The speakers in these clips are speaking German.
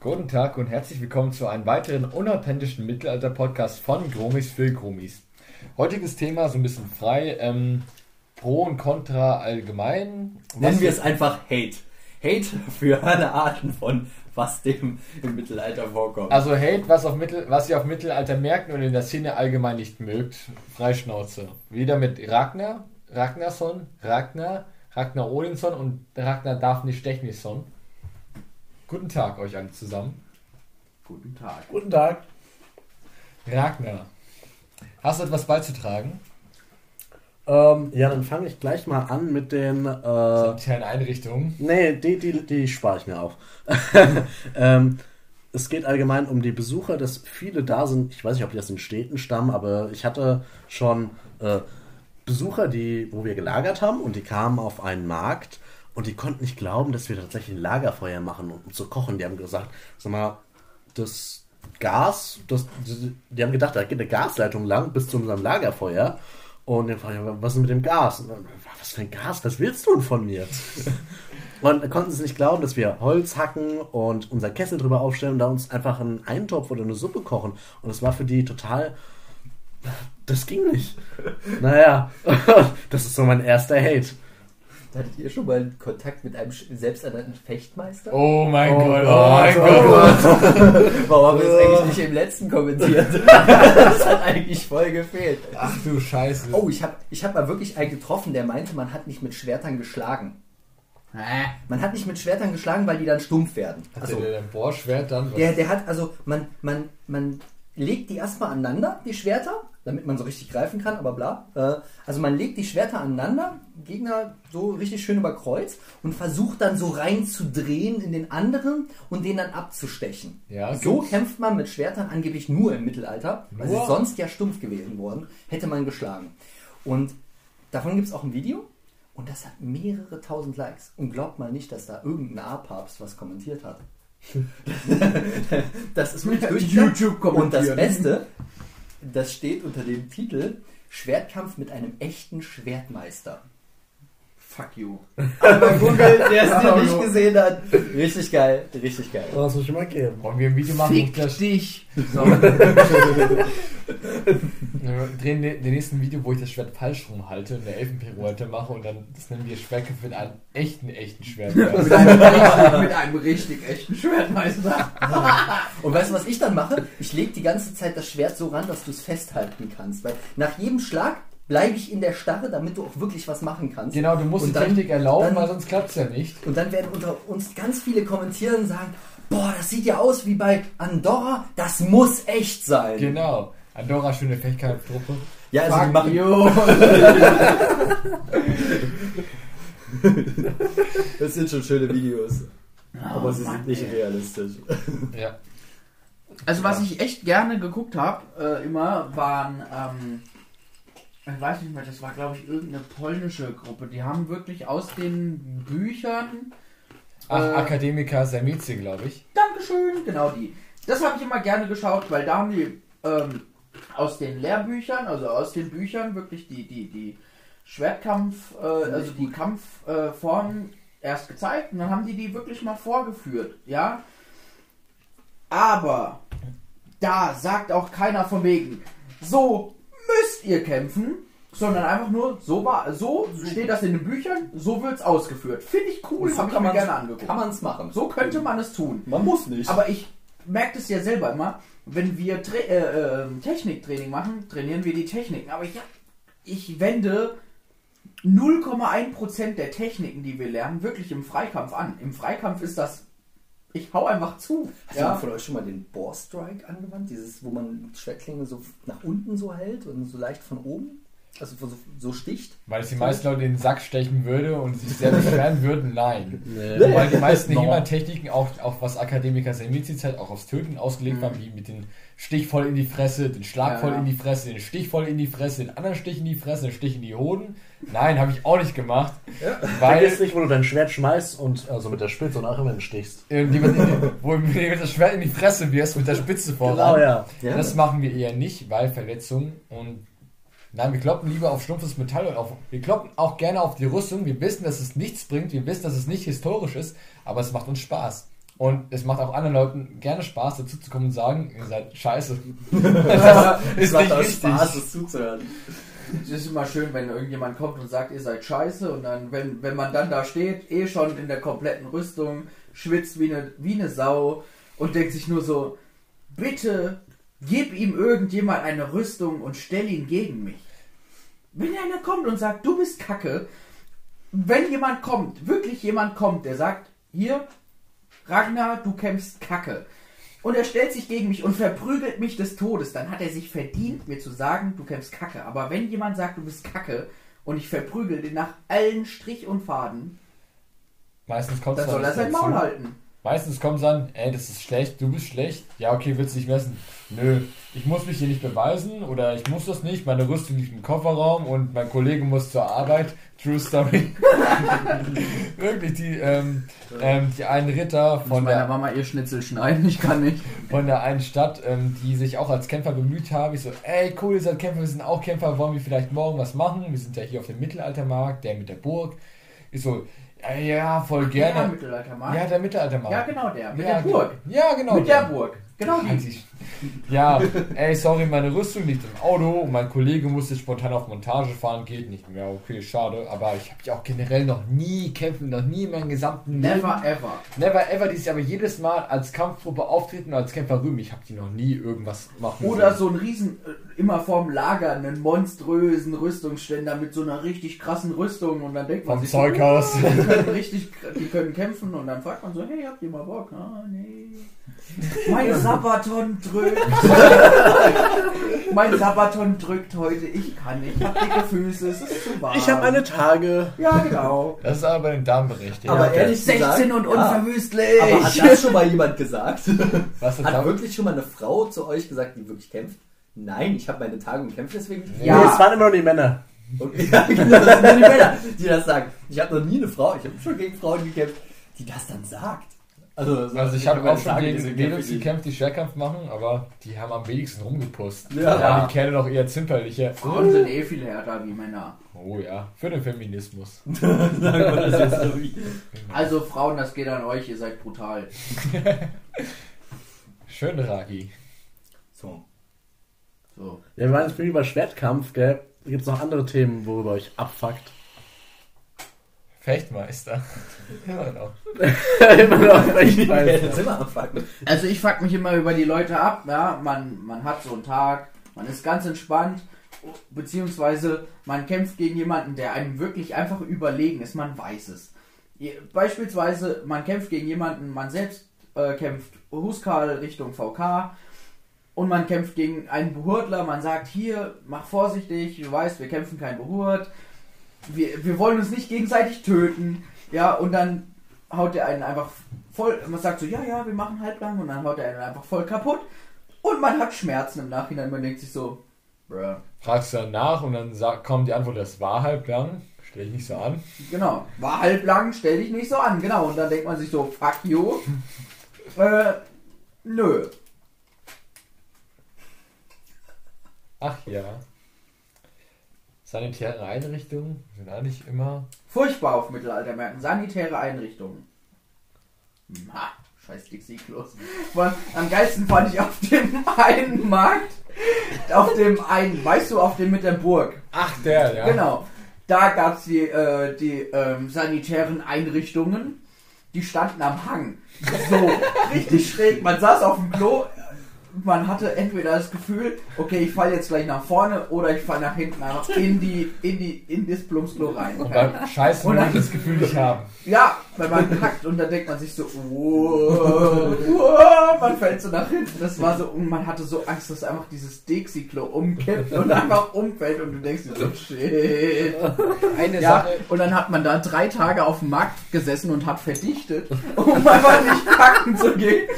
Guten Tag und herzlich willkommen zu einem weiteren unauthentischen Mittelalter-Podcast von Gromis für Gromis. Heutiges Thema so ein bisschen frei, ähm, Pro und Contra allgemein. Nennen wir es einfach Hate. Hate für alle Arten von was dem im Mittelalter vorkommt. Also Hate, was, auf Mittel, was ihr auf Mittelaltermärkten und in der Szene allgemein nicht mögt. Freischnauze. Wieder mit Ragnar, Ragnarsson, Ragnar, Ragnar Odinsson und Ragnar Daphne Stechnisson. Guten Tag euch alle zusammen. Guten Tag. Guten Tag. Ragnar, hast du etwas beizutragen? Ähm, ja, dann fange ich gleich mal an mit den. Äh, Sanitären Einrichtungen. nee, die, die, die spare ich mir auf. ähm, es geht allgemein um die Besucher, dass viele da sind. Ich weiß nicht, ob die aus den Städten stammen, aber ich hatte schon äh, Besucher, die, wo wir gelagert haben und die kamen auf einen Markt und die konnten nicht glauben, dass wir tatsächlich ein Lagerfeuer machen, um zu kochen. Die haben gesagt, sag mal, das Gas, das, die, haben gedacht, da geht eine Gasleitung lang bis zu unserem Lagerfeuer. Und dann frage ich, was ist mit dem Gas? Dann, was für ein Gas? Was willst du denn von mir? Und da konnten sie nicht glauben, dass wir Holz hacken und unser Kessel drüber aufstellen und da uns einfach einen Eintopf oder eine Suppe kochen. Und das war für die total. Das ging nicht. Naja, das ist so mein erster Hate. Hattet ihr schon mal Kontakt mit einem selbsternannten Fechtmeister? Oh mein Oh Gott, oh, Gott, mein oh Gott. Warum haben wir das eigentlich nicht im letzten kommentiert? das hat eigentlich voll gefehlt. Ach du Scheiße. Oh, ich habe ich hab mal wirklich einen getroffen, der meinte, man hat nicht mit Schwertern geschlagen. Hä? Man hat nicht mit Schwertern geschlagen, weil die dann stumpf werden. Hat Also, der ein Bohrschwert dann? Der, der hat, also man, man, man legt die erstmal aneinander, die Schwerter, damit man so richtig greifen kann, aber bla. Äh, also man legt die Schwerter aneinander, Gegner so richtig schön über Kreuz und versucht dann so reinzudrehen in den anderen und den dann abzustechen. Ja, so gibt's. kämpft man mit Schwertern angeblich nur im Mittelalter, weil sie sonst ja stumpf gewesen worden, hätte man geschlagen. Und davon gibt es auch ein Video und das hat mehrere tausend Likes. Und glaubt mal nicht, dass da irgendein A-Papst was kommentiert hat. das ist wirklich durchgegangen. YouTube Und das. Beste, das steht unter dem Titel Schwertkampf mit einem echten Schwertmeister. Fuck you. Aber Google, der es dir nicht gesehen hat. Richtig geil, richtig geil. Das muss ich mal geben. Wollen wir ein Video machen? Fick das, dich. So. wir drehen den, den nächsten Video, wo ich das Schwert falsch rumhalte und eine Elfenpirouette mache und dann, das nennen wir Schwertkampf mit einem echten, echten Schwert. mit, einem richtig, mit einem richtig echten Schwertmeister. Und weißt du, was ich dann mache? Ich lege die ganze Zeit das Schwert so ran, dass du es festhalten kannst. Weil nach jedem Schlag bleibe ich in der Starre, damit du auch wirklich was machen kannst. Genau, du musst Und die dann- Technik erlauben, dann- weil sonst klappt es ja nicht. Und dann werden unter uns ganz viele kommentieren und sagen, boah, das sieht ja aus wie bei Andorra, das muss echt sein. Genau. Andorra, schöne Fechtkampftruppe. Ja, also die Fuck machen, you. das sind schon schöne Videos. Aber sie Mann, sind nicht ey. realistisch. Ja. Also was ich echt gerne geguckt habe, äh, immer, waren, ähm, ich weiß nicht mehr, das war glaube ich irgendeine polnische Gruppe. Die haben wirklich aus den Büchern, Ach, Äh, Akademiker Samizi, glaube ich. Dankeschön, genau die. Das habe ich immer gerne geschaut, weil da haben die ähm, aus den Lehrbüchern, also aus den Büchern wirklich die, die, die Schwertkampf, äh, also die Kampfformen äh, erst gezeigt und dann haben die die wirklich mal vorgeführt, ja. Aber da sagt auch keiner von wegen, so müsst ihr kämpfen, sondern einfach nur, so war, so steht das in den Büchern, so wird's ausgeführt. Finde ich cool, So habe ich kann mir gerne angeguckt. Kann man es machen. So könnte man es tun. Man muss nicht. Aber ich merke das ja selber immer, wenn wir Tra äh, äh, Techniktraining machen, trainieren wir die Techniken. Aber ich, ich wende 0,1% der Techniken, die wir lernen, wirklich im Freikampf an. Im Freikampf ist das, ich hau einfach zu. Hast Ja. jemand von euch schon mal den Boar Strike angewandt? Dieses, wo man Schwertklinge so nach unten so hält und so leicht von oben? Also so, so sticht? Weil es die meisten Leute in den Sack stechen würde und sich sehr beschweren würden, nein. Nee. Weil die meisten No. He-Man-Techniken, auch, auch was Akademiker Samizi-Zeit auch aufs Töten ausgelegt waren, wie mit dem Stich voll in die Fresse, den Schlag Ja. voll in die Fresse, den Stich voll in die Fresse, den anderen Stich in die Fresse, den Stich in die Hoden. Nein, habe ich auch nicht gemacht. Weil Vergiss nicht, wo du dein Schwert schmeißt und also mit der Spitze und auch immer stichst. wo du mit das Schwert in die Fresse wirst mit der Spitze voran. Genau, ja. Ja. Das machen wir eher nicht, weil Verletzungen und Nein, wir kloppen lieber auf stumpfes Metall und auf. Wir kloppen auch gerne auf die Rüstung. Wir wissen, dass es nichts bringt. Wir wissen, dass es nicht historisch ist, aber es macht uns Spaß. Und es macht auch anderen Leuten gerne Spaß, dazu zu kommen und sagen, ihr seid scheiße. Es ist macht nicht auch richtig. Spaß, das zuzuhören. Es ist immer schön, wenn irgendjemand kommt und sagt, ihr seid scheiße und dann, wenn, wenn man dann da steht, eh schon in der kompletten Rüstung, schwitzt wie eine, wie eine Sau und denkt sich nur so, bitte gib ihm irgendjemand eine Rüstung und stell ihn gegen mich. Wenn einer kommt und sagt, du bist kacke, wenn jemand kommt, wirklich jemand kommt, der sagt, hier, Ragnar, du kämpfst kacke. Und er stellt sich gegen mich und verprügelt mich des Todes, dann hat er sich verdient, mir zu sagen, du kämpfst kacke. Aber wenn jemand sagt, du bist kacke und ich verprügel den nach allen Strich und Faden, Meistens kommt dann soll er sein Maul halten. Meistens kommt dann, ey, das ist schlecht, du bist schlecht. Ja, okay, willst du nicht messen? Nö, ich muss mich hier nicht beweisen oder ich muss das nicht. Meine Rüstung liegt im Kofferraum und mein Kollege muss zur Arbeit. True Story. Wirklich, die, ähm, ähm, die einen Ritter Von der, Mama ihr Schnitzel schneiden, ich kann nicht. von der einen Stadt, ähm, die sich auch als Kämpfer bemüht haben. Ich so, ey, cool, ihr seid Kämpfer, wir sind auch Kämpfer, wollen wir vielleicht morgen was machen? Wir sind ja hier auf dem Mittelaltermarkt, der mit der Burg. Ich so, ja, voll Ja, gerne. Mittelaltermarkt. Ja, der Mittelaltermarkt. Ja, genau der. Mit Ja, der Burg. Ja, genau. Mit der Burg. Genau die. Ja, ey, sorry, meine Rüstung liegt im Auto und mein Kollege musste spontan auf Montage fahren, geht nicht mehr. Okay, schade, aber ich habe ja auch generell noch nie kämpfen, noch nie in meinem gesamten Never Leben. ever. Never ever, die sich aber jedes Mal als Kampftruppe auftreten und als Kämpfer rühmen. Ich habe die noch nie irgendwas machen Oder sehen. so ein riesen, äh, immer vorm Lager, einen monströsen Rüstungsständer mit so einer richtig krassen Rüstung und dann denkt man Vom sich, Zeughaus. So, die können richtig, die können kämpfen und dann fragt man so, hey, habt ihr mal Bock? Ah, nee. Mein Sabaton drückt. mein Sabaton drückt heute, ich kann nicht, ich hab dicke Füße, es ist zu warm. Ich habe meine Tage. Ja, genau. Das ist aber bei den Damen berechtigt. Aber okay. ehrlich 16 gesagt, und ja. unverwüstlich. Aber hat das schon mal jemand gesagt? Was Hat da? wirklich schon mal eine Frau zu euch gesagt, die wirklich kämpft? Nein, ich habe meine Tage und kämpfe deswegen nicht. Ja. Nee, es waren immer nur die Männer. Und, ja, genau, das sind nur die Männer, die das sagen. Ich habe noch nie eine Frau, ich habe schon gegen Frauen gekämpft, die das dann sagt. Also, so- Also ich habe auch schon gegen Mädels gekämpft, die Schwerkampf machen, aber die haben am wenigsten rumgepusst. Ja. Da waren die Kerle noch eher zimperliche. Frauen sind eh viel härter wie Männer. Oh ja, für den Feminismus. Also Frauen, das geht an euch, ihr seid brutal. Schön, Ragi. So. So. Ja, wir waren jetzt über Schwertkampf, gell? Gibt es noch andere Themen, worüber euch abfuckt? Fechtmeister. Immer noch. immer noch Fechtmeister. Also ich fuck mich immer über die Leute ab, ja, man, man hat so einen Tag, man ist ganz entspannt, beziehungsweise man kämpft gegen jemanden, der einem wirklich einfach überlegen ist, man weiß es. Beispielsweise, man kämpft gegen jemanden, man selbst äh, kämpft Huskal Richtung VK und man kämpft gegen einen Behurdler, man sagt, hier, mach vorsichtig, du weißt, wir kämpfen kein Behurt, wir, wir wollen uns nicht gegenseitig töten, ja, und dann haut er einen einfach voll, man sagt so, ja, ja, wir machen halblang und dann haut er einen einfach voll kaputt und man hat Schmerzen im Nachhinein, man denkt sich so, bruh. Fragst du dann nach und dann sagt, kommt die Antwort, das war halb lang. Stell dich nicht so an. Genau, war halblang, stell dich nicht so an, genau, und dann denkt man sich so, fuck you, äh, nö. Ach ja. Sanitäre Einrichtungen sind eigentlich immer. Furchtbar auf Mittelaltermärkten. Sanitäre Einrichtungen. Ha, scheiß Dixie-Klos. Am geilsten fand ich auf dem einen Markt, auf dem einen, weißt du, auf dem mit der Burg. Ach, der, ja. Genau. Da gab's die, äh, die ähm, sanitären Einrichtungen. Die standen am Hang. So, richtig schräg. Man saß auf dem Klo. Man hatte entweder das Gefühl, okay, ich falle jetzt gleich nach vorne oder ich falle nach hinten einfach in die, in die, in das Plumpsklo rein. Und beim Scheißen Und dann- das Gefühl nicht haben. Ja, wenn man kackt und dann denkt man sich so, wow, wow, man fällt so nach hinten. Das war so, und man hatte so Angst, dass einfach dieses Dixie-Klo umkippt und einfach umfällt und du denkst dir so, shit. Eine Ja, Sache. und dann hat man da drei Tage auf dem Markt gesessen und hat verdichtet, um einfach nicht kacken zu gehen.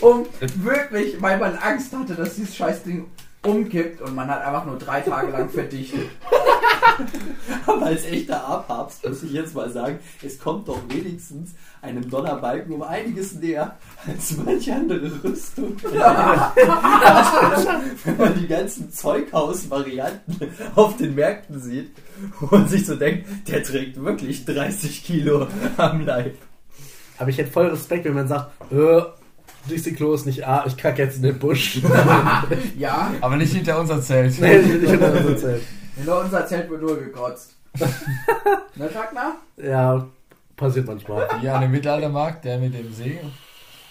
Um wirklich, weil man Angst hatte, dass dieses Scheißding umkippt und man hat einfach nur drei Tage lang verdichtet. Aber als echter A-Papst muss ich jetzt mal sagen, es kommt doch wenigstens einem Donnerbalken um einiges näher als manche andere Rüstung. Wenn man die ganzen Zeughaus-Varianten auf den Märkten sieht und sich so denkt, der trägt wirklich 30 Kilo am Leib. Aber ich hätte voll Respekt, wenn man sagt, äh, Dixie-Klo ist nicht A, ich kacke jetzt in den Busch. Ja, Aber nicht hinter unser Zelt. nee, nicht unter unser Zelt. hinter unser Zelt wird nur gekotzt. ne, Ragnar? Ja, passiert manchmal. Ja, an dem Mittelaltermarkt, der mit dem See.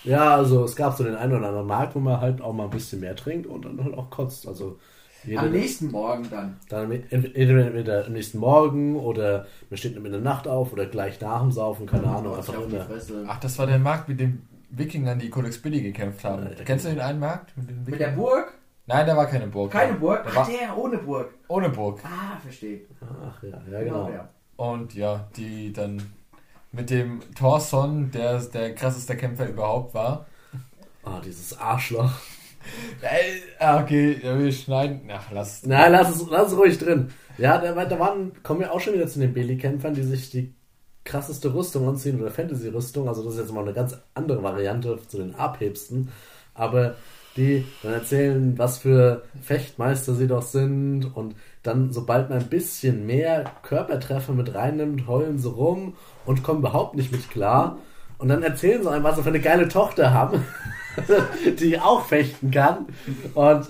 Ja, also es gab so den einen oder anderen Markt, wo man halt auch mal ein bisschen mehr trinkt und dann halt auch kotzt. Also jeder, Am nächsten Morgen dann. dann entweder am nächsten Morgen oder man steht in der Nacht auf oder gleich nach dem Saufen, keine Ahnung, Kotzt einfach die immer. Ach, das war der Markt mit den Wikingern, die Codex Billy gekämpft haben. Ja, Kennst du den einen Markt? Mit, den Mit der? Burg? Nein, da war keine Burg. Keine Burg? Da Ach, war der ohne Burg. ohne Burg. Ah, verstehe. Ach ja, ja genau. der. Und ja, die dann mit dem Thorson, der der krasseste Kämpfer überhaupt war. Ah, dieses Arschloch. Ey, ah, okay, wir schneiden. Ach, lass. Nein, lass es, lass es ruhig drin. Ja, da, da waren, kommen wir auch schon wieder zu den Belly-Kämpfern, die sich die krasseste Rüstung anziehen oder Fantasy-Rüstung. Also das ist jetzt mal eine ganz andere Variante zu den abhebsten. Aber die dann erzählen, was für Fechtmeister sie doch sind und dann, sobald man ein bisschen mehr Körpertreffer mit reinnimmt, heulen sie rum und kommen überhaupt nicht mit klar. Und dann erzählen sie einem, was sie für eine geile Tochter haben, die auch fechten kann. Und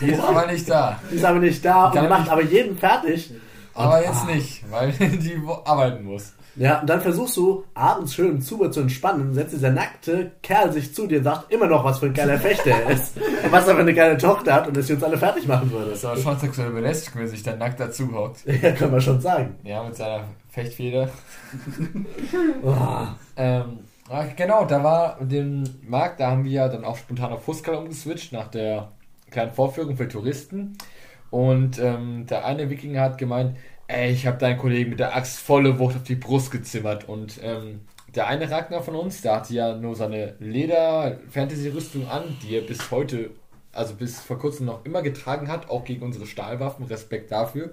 Die ist aber nicht da. die ist aber nicht da und macht aber jeden fertig. Aber Und- jetzt ah. nicht, weil die arbeiten muss. Ja, und dann versuchst du abends schön im Zuber zu entspannen, setzt dieser nackte Kerl sich zu dir und sagt immer noch, was für ein geiler Fechter er ist. Und was er für eine geile Tochter hat und dass sie uns alle fertig machen würde. Das ist aber schon sexuell belästigt, wenn sich dann nackt dazu hockt. Ja, können wir schon sagen. Ja, mit seiner Fechtfeder. Oh. Ähm, ach, genau, da war den Markt, da haben wir ja dann auch spontan auf Fußball umgeswitcht nach der kleinen Vorführung für Touristen. Und ähm, der eine Wikinger hat gemeint, ey, ich habe deinen Kollegen mit der Axt volle Wucht auf die Brust gezimmert. Und ähm, der eine Ragnar von uns, der hatte ja nur seine Leder-Fantasy-Rüstung an, die er bis heute, also bis vor kurzem noch immer getragen hat, auch gegen unsere Stahlwaffen, Respekt dafür.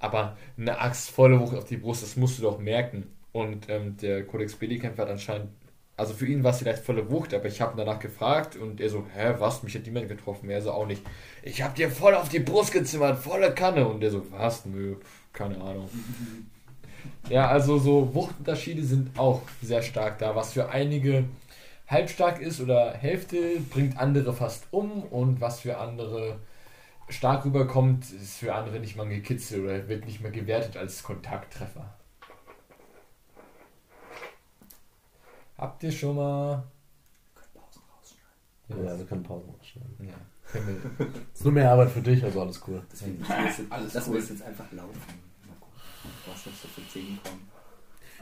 Aber eine Axt volle Wucht auf die Brust, das musst du doch merken. Und ähm, der Codex Belli-Kämpfer hat anscheinend, also für ihn war es vielleicht volle Wucht, aber ich habe ihn danach gefragt und er so, hä, was, mich hat niemand getroffen, er so auch nicht. Ich habe dir voll auf die Brust gezimmert, volle Kanne. Und der so, was, nö, keine Ahnung. Ja, also so Wuchtunterschiede sind auch sehr stark da. Was für einige halbstark ist oder Hälfte, bringt andere fast um und was für andere stark rüberkommt, ist für andere nicht mal gekitzelt oder wird nicht mehr gewertet als Kontakttreffer. Habt ihr schon mal. Ja, wir können Pause machen. Ja, Himmel. Ist nur mehr Arbeit für dich, also alles cool. Deswegen lassen wir es jetzt, cool. jetzt einfach laufen. Mal gucken, was noch so für Themen kommen.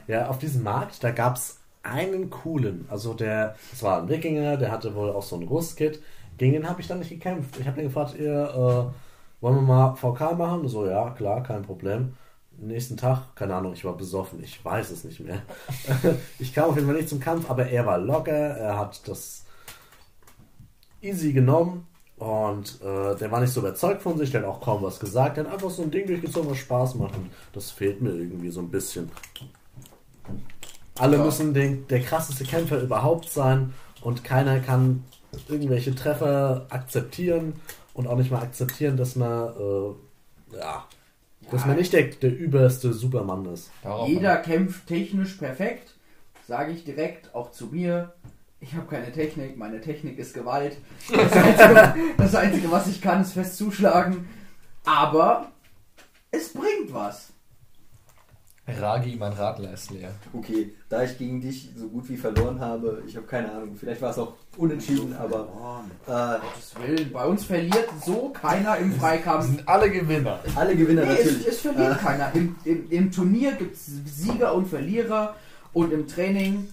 Ja, auf diesem Markt, da gab es einen coolen. Also der, das war ein Wikinger, der hatte wohl auch so ein Rüstkit. Gegen den habe ich dann nicht gekämpft. Ich habe den gefragt, ihr, äh, wollen wir mal VK machen? So, ja, klar, kein Problem. Nächsten Tag, keine Ahnung, ich war besoffen, ich weiß es nicht mehr. ich kam auf jeden Fall nicht zum Kampf, aber er war locker, er hat das easy genommen und äh, der war nicht so überzeugt von sich, der hat auch kaum was gesagt, der hat einfach so ein Ding durchgezogen, was Spaß macht und das fehlt mir irgendwie so ein bisschen. Alle Ja. müssen den, der krasseste Kämpfer überhaupt sein und keiner kann irgendwelche Treffer akzeptieren und auch nicht mal akzeptieren, dass man, äh, ja, dass man nicht der, der überste Supermann ist. Darauf Jeder kämpft technisch perfekt, sage ich direkt, auch zu mir. Ich habe keine Technik, meine Technik ist Gewalt. Das Einzige, das Einzige, was ich kann, ist fest zuschlagen. Aber es bringt was. Ragi, mein Radler ist leer. Okay, da ich gegen dich so gut wie verloren habe, ich habe keine Ahnung, vielleicht war es auch unentschieden, aber äh, Gottes Willen, bei uns verliert so keiner im Freikampf. sind alle Gewinner. alle Gewinner Nee, es, natürlich. es verliert Äh, keiner. Im, im, Im Turnier gibt es Sieger und Verlierer und im Training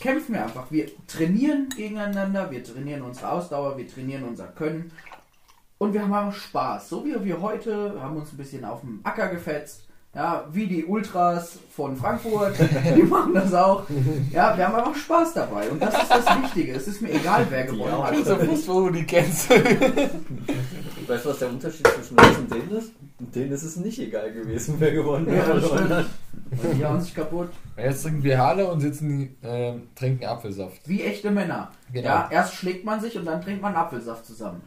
kämpfen wir einfach. Wir trainieren gegeneinander, wir trainieren unsere Ausdauer, wir trainieren unser Können und wir haben einfach Spaß. So wie wir heute haben uns ein bisschen auf dem Acker gefetzt. Ja, wie die Ultras von Frankfurt, die machen das auch. Ja, wir haben einfach Spaß dabei und das ist das Wichtige. Es ist mir egal, wer gewonnen auch. hat. Also wo du die kennst. Weißt du, was der Unterschied zwischen uns und denen ist? Und denen ist es nicht egal gewesen, wer gewonnen Ja, hat. Und die hauen sich kaputt. Jetzt trinken wir alle und sitzen, ähm, trinken Apfelsaft. Wie echte Männer. Genau. Ja, erst schlägt man sich und dann trinkt man Apfelsaft zusammen.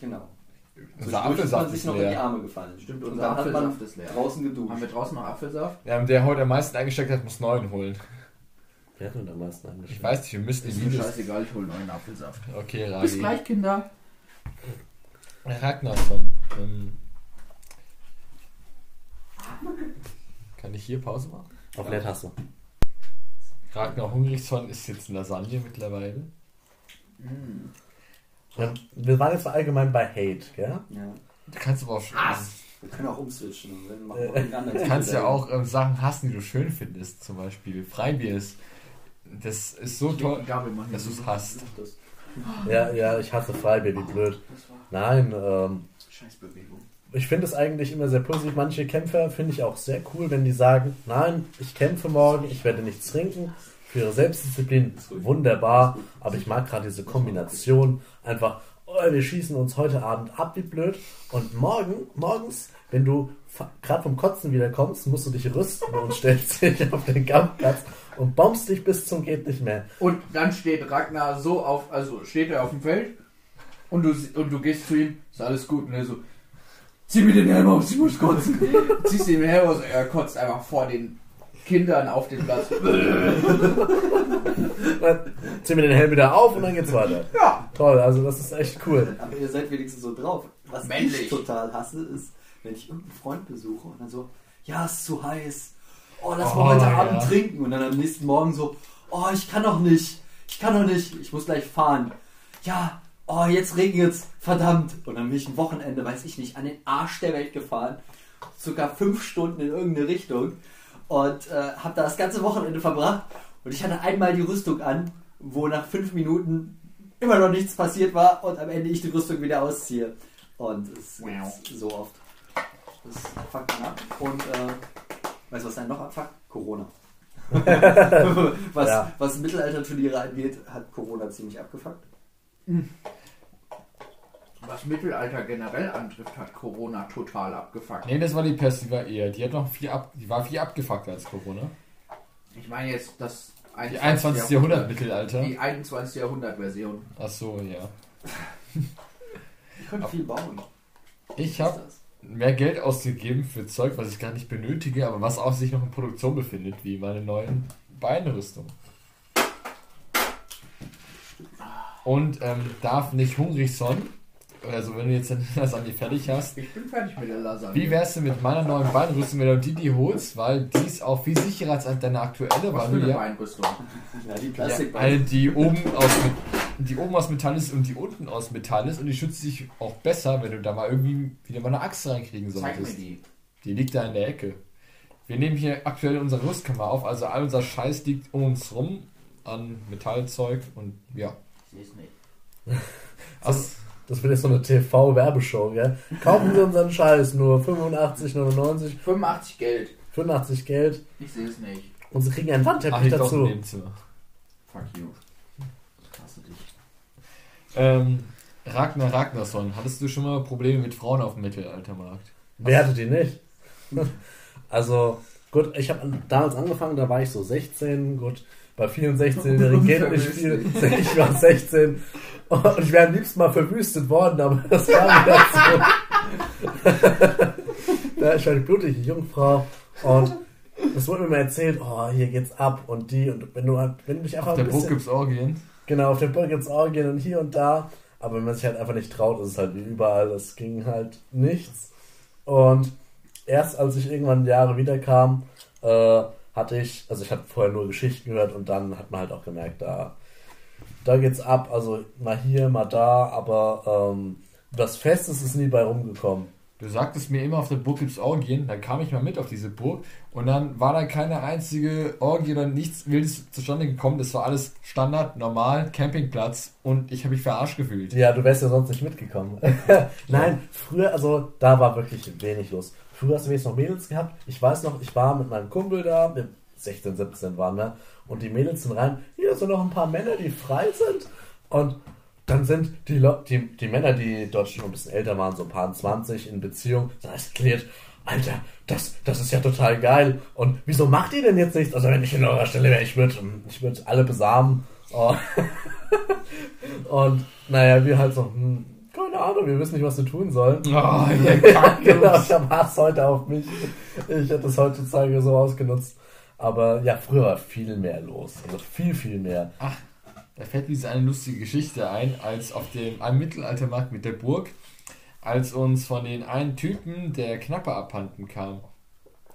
Genau. Unser Zwischendurch ist man Apfelsaft sich ist noch in die leer. Arme gefallen. Stimmt, Und unser dann hat man Apfelsaft ist leer. draußen Haben geduscht. wir draußen noch Apfelsaft? Ja, der heute am meisten eingesteckt hat, muss neuen holen. Wer hat denn am meisten Ich angeschrieben? weiß nicht, wir müssen Ist die mir Videos. scheißegal, ich hole neuen Apfelsaft. Okay, Bis Ragi. gleich, Kinder. Ragnarsson. Ähm, kann ich hier Pause machen? Auf Leertaste. Ragnar Hungrichsson ist jetzt in Lasagne mittlerweile. Ja, wir waren jetzt allgemein bei Hate, gell? Ja. Du kannst aber auch Wir können auch umswitchen Äh, du kannst ja auch ähm, Sachen hassen, die du schön findest. Zum Beispiel Freibier ist. Das ist so toll, dass du es hasst. Das Ja, ja, ich hasse Freibier, wie blöd. Nein, ähm, Scheißbewegung. ich finde es eigentlich immer sehr positiv. Manche Kämpfer finde ich auch sehr cool, wenn die sagen, nein, ich kämpfe morgen, ich werde nichts trinken. Für ihre Selbstdisziplin wunderbar, aber ich mag gerade diese Kombination. Einfach, oh, wir schießen uns heute Abend ab, wie blöd. Und morgen, morgens, wenn du gerade vom Kotzen wieder kommst, musst du dich rüsten und stellst dich auf den Kampfplatz und bombst dich bis zum geht nicht mehr. Und dann steht Ragnar so auf, also steht er auf dem Feld und du, und du gehst zu ihm, ist alles gut und er so, zieh mir den Helm aus, ich muss kotzen. Ziehst ihm den Helm aus, er kotzt einfach vor den Kindern auf den Platz. Dann zieh mir den Helm wieder auf und dann geht's weiter. Ja, Toll, also das ist echt cool. Aber ihr seid wenigstens so drauf. Was Männlich. ich total hasse, ist, wenn ich irgendeinen Freund besuche und dann so, ja, ist zu heiß. Oh, lass mal Oh, heute ja. Abend trinken. Und dann am nächsten Morgen so, oh, ich kann noch nicht. Ich kann noch nicht. Ich muss gleich fahren. Ja, oh, jetzt regnet's. Verdammt. Und dann bin ich ein Wochenende, weiß ich nicht, an den Arsch der Welt gefahren. Sogar fünf Stunden in irgendeine Richtung. Und äh, habe da das ganze Wochenende verbracht. Und ich hatte einmal die Rüstung an, wo nach fünf Minuten immer noch nichts passiert war und am Ende ich die Rüstung wieder ausziehe. Und es Wow. ist so oft. Das fuckt man ab. Und äh, weißt du, was dann noch abfuckt? Corona. was, Ja. was Mittelalterturniere angeht, hat Corona ziemlich abgefuckt. Was Mittelalter generell antrifft, hat Corona total abgefuckt. Nee, das war die Pest, die war eher. Die hat noch viel ab, die war viel abgefuckt als Corona. Ich meine jetzt das Die 21. Jahrhundert Mittelalter. Die 21. Jahrhundert-Version. Ach so, ja. Ich könnte viel bauen. Ich habe mehr Geld ausgegeben für Zeug, was ich gar nicht benötige, aber was auch sich noch in Produktion befindet, wie meine neuen Beinrüstung. Und ähm, darf nicht hungrig sein. Also wenn du jetzt eine Lasagne fertig hast. Ich bin fertig mit der Lasagne. Wie wär's denn mit meiner neuen Beinrüstung, wenn du die die holst, weil die ist auch viel sicherer als deine aktuelle, was weil für eine ja, Beinrüstung? Ja, die ja Plastikbeine. eine, die oben aus die oben aus Metall ist und die unten aus Metall ist und die schützt dich auch besser, wenn du da mal irgendwie wieder mal eine Axt reinkriegen Zeig mir solltest. die. Die liegt da in der Ecke. Wir nehmen hier aktuell unsere Rüstkammer auf, also all unser Scheiß liegt um uns rum an Metallzeug und ja. Ich sehe es nicht. Also, Das wird jetzt so eine TV-Werbeshow, gell? Kaufen Sie unseren Scheiß nur 85,99, 85 Geld. 85 Geld Ich sehe es nicht. und Sie kriegen einen Wandteppich dazu. Nebenzimmer. Fuck you. Ich hasse dich. Ähm, Ragnar Ragnarsson, hattest du schon mal Probleme mit Frauen auf dem Mittelaltermarkt? Wer hatte die nicht? Also, gut, ich habe damals angefangen, da war ich so 16, gut, bei vielen 16-Jährigen geht nicht viel. Ich war 16 und ich wäre am liebsten mal verwüstet worden, aber das kam nicht dazu. ja, ich war die blutige Jungfrau und es wurde mir mal erzählt, oh, hier geht's ab und die und wenn du, halt- wenn du dich einfach Auf der ein Burg bisschen, gibt's Orgien. Genau, auf der Burg gibt's Orgien und hier und da. Aber wenn man sich halt einfach nicht traut, ist es halt wie überall. Es ging halt nichts. Und erst als ich irgendwann Jahre wiederkam, äh, hatte ich, also ich habe vorher nur Geschichten gehört und dann hat man halt auch gemerkt, da, da geht's ab. Also mal hier, mal da, aber ähm, was Festes ist nie bei rumgekommen. Du sagtest mir immer, auf der Burg gibt's Orgien. Dann kam ich mal mit auf diese Burg und dann war da keine einzige Orgie oder nichts Wildes zustande gekommen. Das war alles Standard, normal, Campingplatz und ich habe mich verarscht gefühlt. Ja, du wärst ja sonst nicht mitgekommen. Nein, früher, also da war wirklich wenig los. Früher hast du wenigstens noch Mädels gehabt. Ich weiß noch, ich war mit meinem Kumpel da, wir 16, 17 waren wir, und die Mädels sind rein. Hier sind noch ein paar Männer, die frei sind. Und dann sind die, die, die Männer, die dort schon ein bisschen älter waren, so ein paar 20 in Beziehung, da ist erklärt, Alter, das, das ist ja total geil. Und wieso macht ihr denn jetzt nichts? Also wenn ich in eurer Stelle wäre, ich würde ich würd alle besamen. Oh. Und naja, wir halt so, hm, Ahnung, wir wissen nicht, was wir tun sollen. Oh, ihr genau, ich habe Hass heute auf mich. Ich hätte es heutzutage so ausgenutzt. Aber ja, früher war viel mehr los. Also viel, viel mehr. Ach, da fällt mir diese eine lustige Geschichte ein, als auf dem Mittelaltermarkt mit der Burg, als uns von den einen Typen der Knappe abhanden kam.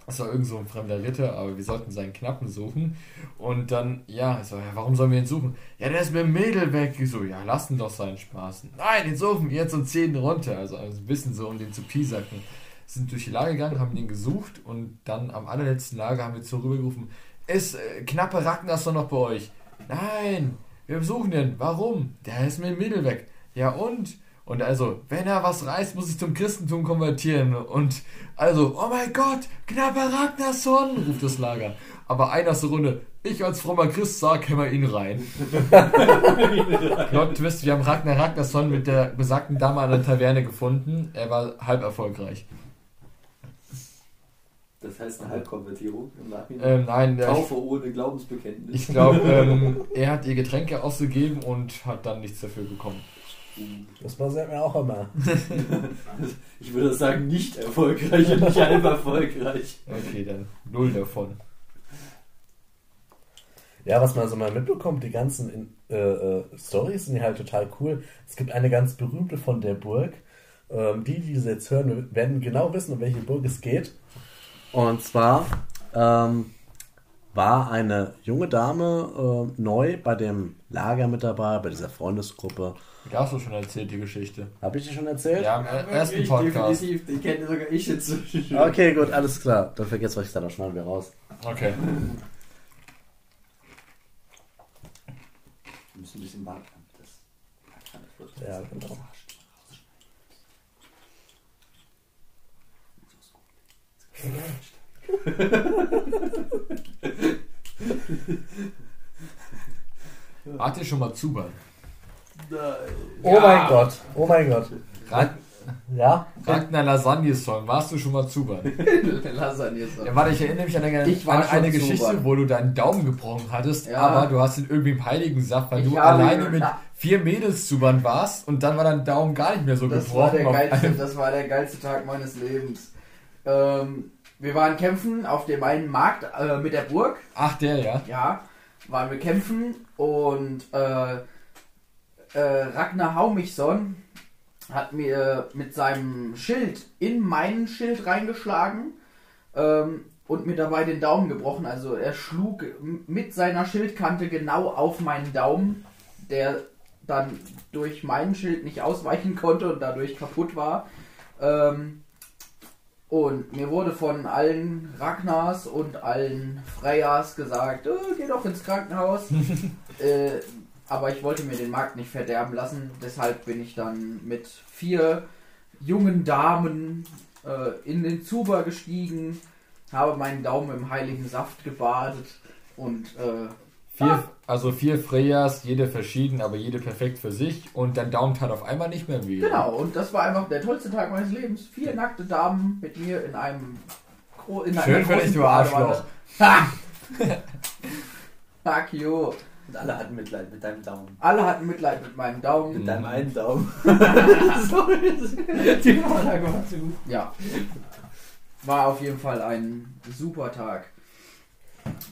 Das war irgend so ein fremder Ritter, aber wir sollten seinen Knappen suchen. Und dann, ja, ich so, ja, warum sollen wir ihn suchen? Ja, der ist mit dem Mädel weg. Ich so, ja, lass ihn doch seinen Spaß. Nein, den suchen wir jetzt und zehn runter. Also, also ein bisschen so, um den zu piesacken. Sind durch die Lage gegangen, haben den gesucht und dann am allerletzten Lager haben wir so rübergerufen, ist äh, knappe Ragnarsson noch bei euch? Nein, wir besuchen den. Warum? Der ist mit dem Mädel weg. Ja und? Und also, wenn er was reißt, muss ich zum Christentum konvertieren. Und also, oh mein Gott, knapper Ragnarsson, ruft das Lager. Aber einer aus der Runde, ich als frommer Christ sag, wir ihn rein. Plot Twist, wir haben Ragnar Ragnarsson mit der besagten Dame an der Taverne gefunden. Er war halb erfolgreich. Das heißt eine Halbkonvertierung im Nachhinein. Ähm, nein, der- Taufe ohne Glaubensbekenntnis. ich glaube, ähm, er hat ihr Getränke ausgegeben und hat dann nichts dafür bekommen. Das passiert mir auch immer. Ich würde sagen, nicht erfolgreich und nicht halb erfolgreich. Okay, dann null davon. Ja, was man so mal mitbekommt, die ganzen äh, äh, Stories sind ja halt total cool. Es gibt eine ganz berühmte von der Burg. Ähm, die, die das jetzt hören, werden genau wissen, um welche Burg es geht. Und zwar ähm, war eine junge Dame äh, neu bei dem Lager mit dabei, bei dieser Freundesgruppe. Die hast du schon erzählt, die Geschichte. Habe ich die schon erzählt? Ja, im er- ersten Ich Podcast. Definitiv, die kenne sogar ich jetzt. Okay, gut, alles klar. Dann vergesst euch dann noch schneiden wir raus. Okay. Wir müssen ein bisschen warten. Das Ja, genau. Wart ihr schon mal Zuban? Oh Ja. mein Gott, oh mein Gott. Rag Ja? Ragnar Lasagne-Song, warst du schon mal Zuban? Lasagne so. Ja, warte, ich erinnere mich an eine, Ich war an eine Geschichte, Zuban. wo du deinen Daumen gebrochen hattest, Ja. aber du hast ihn irgendwie im Heiligensaft, weil Ich du alleine mit vier Mädels Zuban warst und dann war dein Daumen gar nicht mehr so Das war, gebrochen. der auf geilste, das war der geilste Tag meines Lebens. Ähm, wir waren kämpfen auf dem einen Markt äh, mit der Burg. Ach, der, ja. Ja, waren wir kämpfen und äh, äh, Ragnar Haumichson hat mir mit seinem Schild in meinen Schild reingeschlagen ähm, und mir dabei den Daumen gebrochen. Also er schlug mit seiner Schildkante genau auf meinen Daumen, der dann durch meinen Schild nicht ausweichen konnte und dadurch kaputt war. Ähm, und mir wurde von allen Ragnars und allen Freyas gesagt, oh, geh doch ins Krankenhaus. äh, aber ich wollte mir den Markt nicht verderben lassen, deshalb bin ich dann mit vier jungen Damen äh, in den Zuber gestiegen, habe meinen Daumen im heiligen Saft gebadet und äh, Vier, also vier Freyas, jede verschieden, aber jede perfekt für sich und dein Daumen tat auf einmal nicht mehr weh. genau, und das war einfach der tollste Tag meines Lebens. Vier nackte Damen mit mir in einem in Schön für dich, du. Arschloch. Ha! Fuck you. Und alle hatten Mitleid mit deinem Daumen. Alle hatten Mitleid mit meinem Daumen. Mit deinem einen Daumen. Die Vorlage war zu gut. Ja. War auf jeden Fall ein super Tag.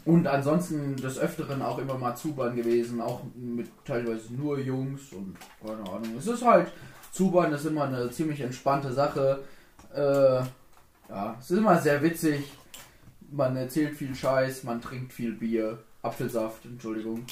Und ansonsten des Öfteren auch immer mal Zuban gewesen, auch mit teilweise nur Jungs und keine Ahnung. Es ist halt, Zuban ist immer eine ziemlich entspannte Sache. Äh, ja, es ist immer sehr witzig. Man erzählt viel Scheiß, man trinkt viel Bier. Apfelsaft, Entschuldigung.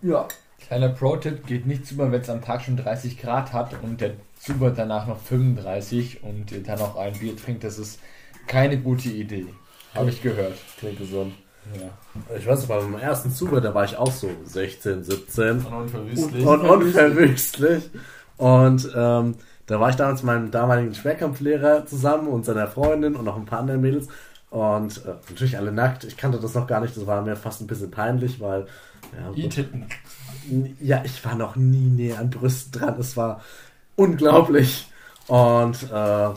Ja, Kleiner Pro-Tipp, geht nicht Zuber, wenn es am Tag schon 30 Grad hat und der Zuber danach noch 35 und ihr dann noch ein Bier trinkt, das ist keine gute Idee. Habe ich gehört. Klingt gesund. Ja. Ich weiß, bei meinem ersten Zuber, da war ich auch so 16, 17. Und unverwüstlich. Und unverwüstlich. Und ähm, da war ich damals mit meinem damaligen Schwerkampflehrer zusammen und seiner Freundin und noch ein paar anderen Mädels. Und äh, natürlich alle nackt. Ich kannte das noch gar nicht. Das war mir fast ein bisschen peinlich, weil. Ja, I-Titten. ja, ich war noch nie näher an Brüsten dran. Es war unglaublich. Und äh,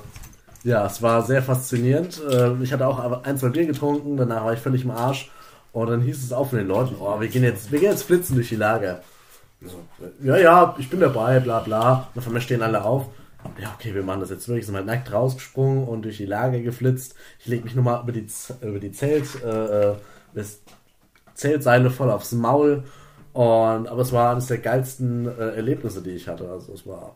ja, es war sehr faszinierend. Äh, ich hatte auch ein, zwei Bier getrunken, danach war ich völlig im Arsch. Und dann hieß es auch von den Leuten, oh, wir gehen jetzt, wir gehen jetzt flitzen durch die Lager. So, ja, ja, ich bin dabei, bla bla. Und auf einmal stehen alle auf. Ja, okay, wir machen das jetzt wirklich. Sind halt nackt rausgesprungen und durch die Lage geflitzt. Ich lege mich nochmal über die, über die Zelt, äh, äh, das Zeltseile voll aufs Maul. Und, aber es war eines der geilsten äh, Erlebnisse, die ich hatte. Also es war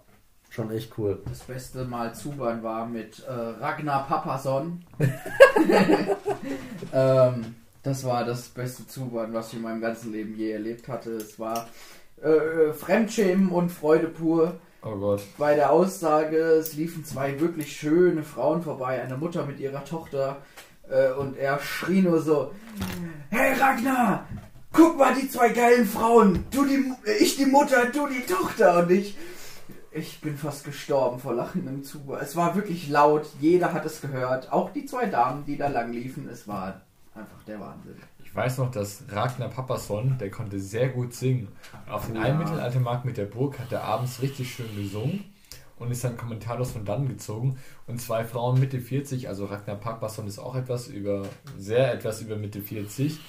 schon echt cool. Das beste Mal Zubern war mit äh, Ragnar Papason. ähm, das war das beste Zubern, was ich in meinem ganzen Leben je erlebt hatte. Es war äh, Fremdschämen und Freude pur. Oh Gott. Bei der Aussage, es liefen zwei wirklich schöne Frauen vorbei, eine Mutter mit ihrer Tochter. Äh, und er schrie nur so: Hey Ragnar, guck mal die zwei geilen Frauen. Du die, ich die Mutter, du die Tochter. Und ich, ich bin fast gestorben vor Lachen im Zuge. Es war wirklich laut, jeder hat es gehört. Auch die zwei Damen, die da lang liefen. Es war einfach der Wahnsinn. Ich weiß noch, dass Ragnar Papason, der konnte sehr gut singen. Auf den Ja. einen Mittelaltermarkt mit der Burg hat er abends richtig schön gesungen und ist dann kommentarlos von dann gezogen. Und zwei Frauen Mitte 40, also Ragnar Papason ist auch etwas über, sehr etwas über Mitte 40.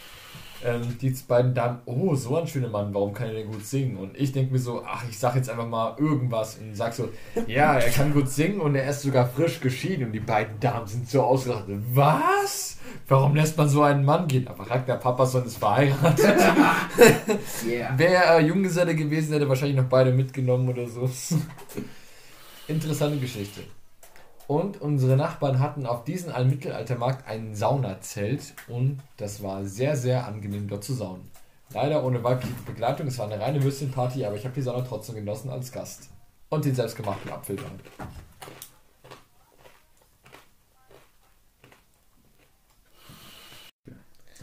Ähm, die beiden Damen, oh, so ein schöner Mann, warum kann er denn gut singen? Und ich denke mir so, ach, ich sag jetzt einfach mal irgendwas und sag so, ja, er kann gut singen und er ist sogar frisch geschieden. Und die beiden Damen sind so ausgerastet. Was? Warum lässt man so einen Mann gehen? Aber Ragnar Papason ist verheiratet. Yeah. Wäre äh, Junggeselle gewesen, hätte wahrscheinlich noch beide mitgenommen oder so. Interessante Geschichte. Und unsere Nachbarn hatten auf diesem Allmittelaltermarkt ein Saunazelt und das war sehr, sehr angenehm dort zu saunen. Leider ohne weibliche Begleitung, es war eine reine Würstchenparty, aber ich habe die Sauna trotzdem genossen als Gast. Und den selbstgemachten Apfelwein.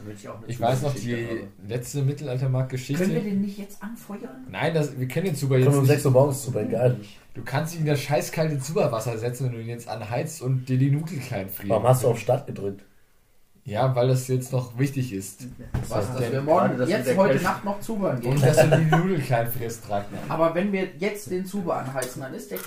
Damit ich auch eine Ich weiß noch die habe. letzte Mittelaltermarkt-Geschichte. Können wir den nicht jetzt anfeuern? Nein, das, wir kennen den Zuber Können jetzt wir um nicht. 6 Uhr morgens zu bringen, geil. Du kannst ihn in das scheißkalte Zuberwasser setzen, wenn du ihn jetzt anheizt und dir die Nudeln klein frieren. Warum hast du auf Start gedrückt? Ja, weil das jetzt noch wichtig ist. Was, dass denn? wir morgen, dass jetzt wir heute Nacht noch Zubern gehen. Und dass du die Nudeln klein frisst, Ragnar. Aber wenn wir jetzt den Zuber anheizen, dann ist der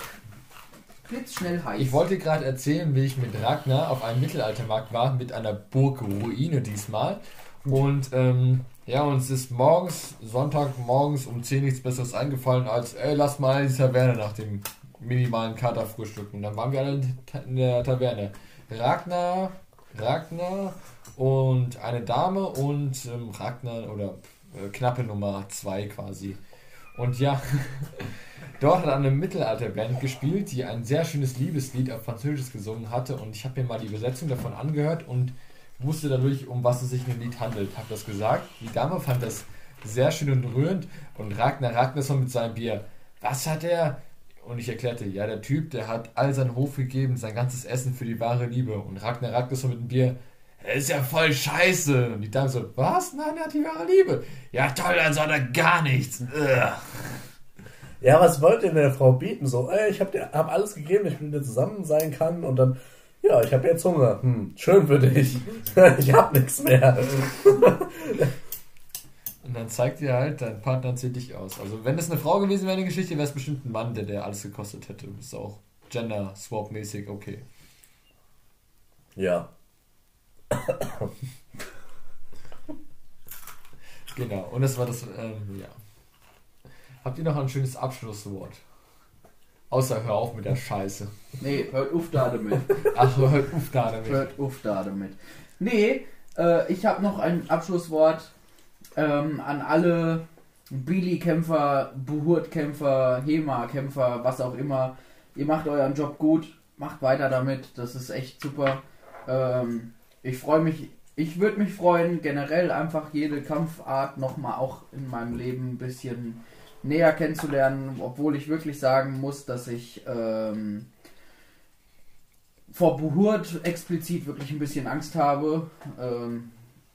blitzschnell heiß. Ich wollte gerade erzählen, wie ich mit Ragnar auf einem Mittelaltermarkt war, mit einer Burgruine diesmal. Und ähm, ja, uns ist morgens, Sonntagmorgens um 10 nichts Besseres eingefallen, als, ey, lass mal in die Taverne nach dem minimalen Kater frühstücken. Dann waren wir alle in der Taverne. Ragnar, Ragnar und eine Dame und ähm, Ragnar oder äh, knappe Nummer 2 quasi. Und ja, dort hat eine Mittelalterband gespielt, die ein sehr schönes Liebeslied auf Französisch gesungen hatte. Und ich habe mir mal die Übersetzung davon angehört und wusste dadurch, um was es sich in dem Lied handelt. Habe das gesagt. Die Dame fand das sehr schön und rührend. Und Ragnar Ragnarsson mit seinem Bier. Was hat er? Und ich erklärte, ja, der Typ, der hat all seinen Hof gegeben, sein ganzes Essen für die wahre Liebe. Und Ragnar Ragnarsson mit dem Bier, er ist ja voll scheiße. Und die Dame so, was? Nein, er hat die wahre Liebe. Ja, toll, dann soll er gar nichts. Ugh. Ja, was wollt ihr der Frau bieten? So, ey, ich hab, dir, hab alles gegeben, ich mit dir zusammen sein kann und dann, ja, ich hab jetzt Hunger. Hm, schön für dich. ich hab nichts mehr. Und dann zeigt dir halt, dein Partner zählt dich aus. Also wenn es eine Frau gewesen wäre, eine Geschichte, wäre es bestimmt ein Mann, der der alles gekostet hätte. Ist auch Gender-Swap-mäßig okay. Ja. Genau. Und das war das, ähm, ja. Habt ihr noch ein schönes Abschlusswort? Außer hör auf mit der Scheiße. Nee, hört auf da damit. Ach, hört auf da damit. Hört auf da damit. Nee, äh, ich habe noch ein Abschlusswort ähm, an alle Billy-Kämpfer, Buhurt-Kämpfer, Hema-Kämpfer, was auch immer. Ihr macht euren Job gut, macht weiter damit, das ist echt super. Ähm, ich freue mich, ich würde mich freuen, generell einfach jede Kampfart nochmal auch in meinem Leben ein bisschen näher kennenzulernen, obwohl ich wirklich sagen muss, dass ich ähm, vor Buhurt explizit wirklich ein bisschen Angst habe, ähm,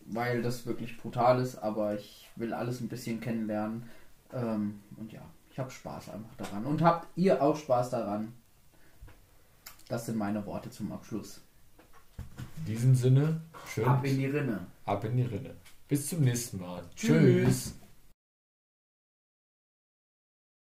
weil das wirklich brutal ist, aber ich will alles ein bisschen kennenlernen. Ähm, und ja, ich habe Spaß einfach daran. Und habt ihr auch Spaß daran? Das sind meine Worte zum Abschluss. In diesem Sinne, schön. Ab in die Rinne. ab in die Rinne. Bis zum nächsten Mal. Tschüss. Tschüss.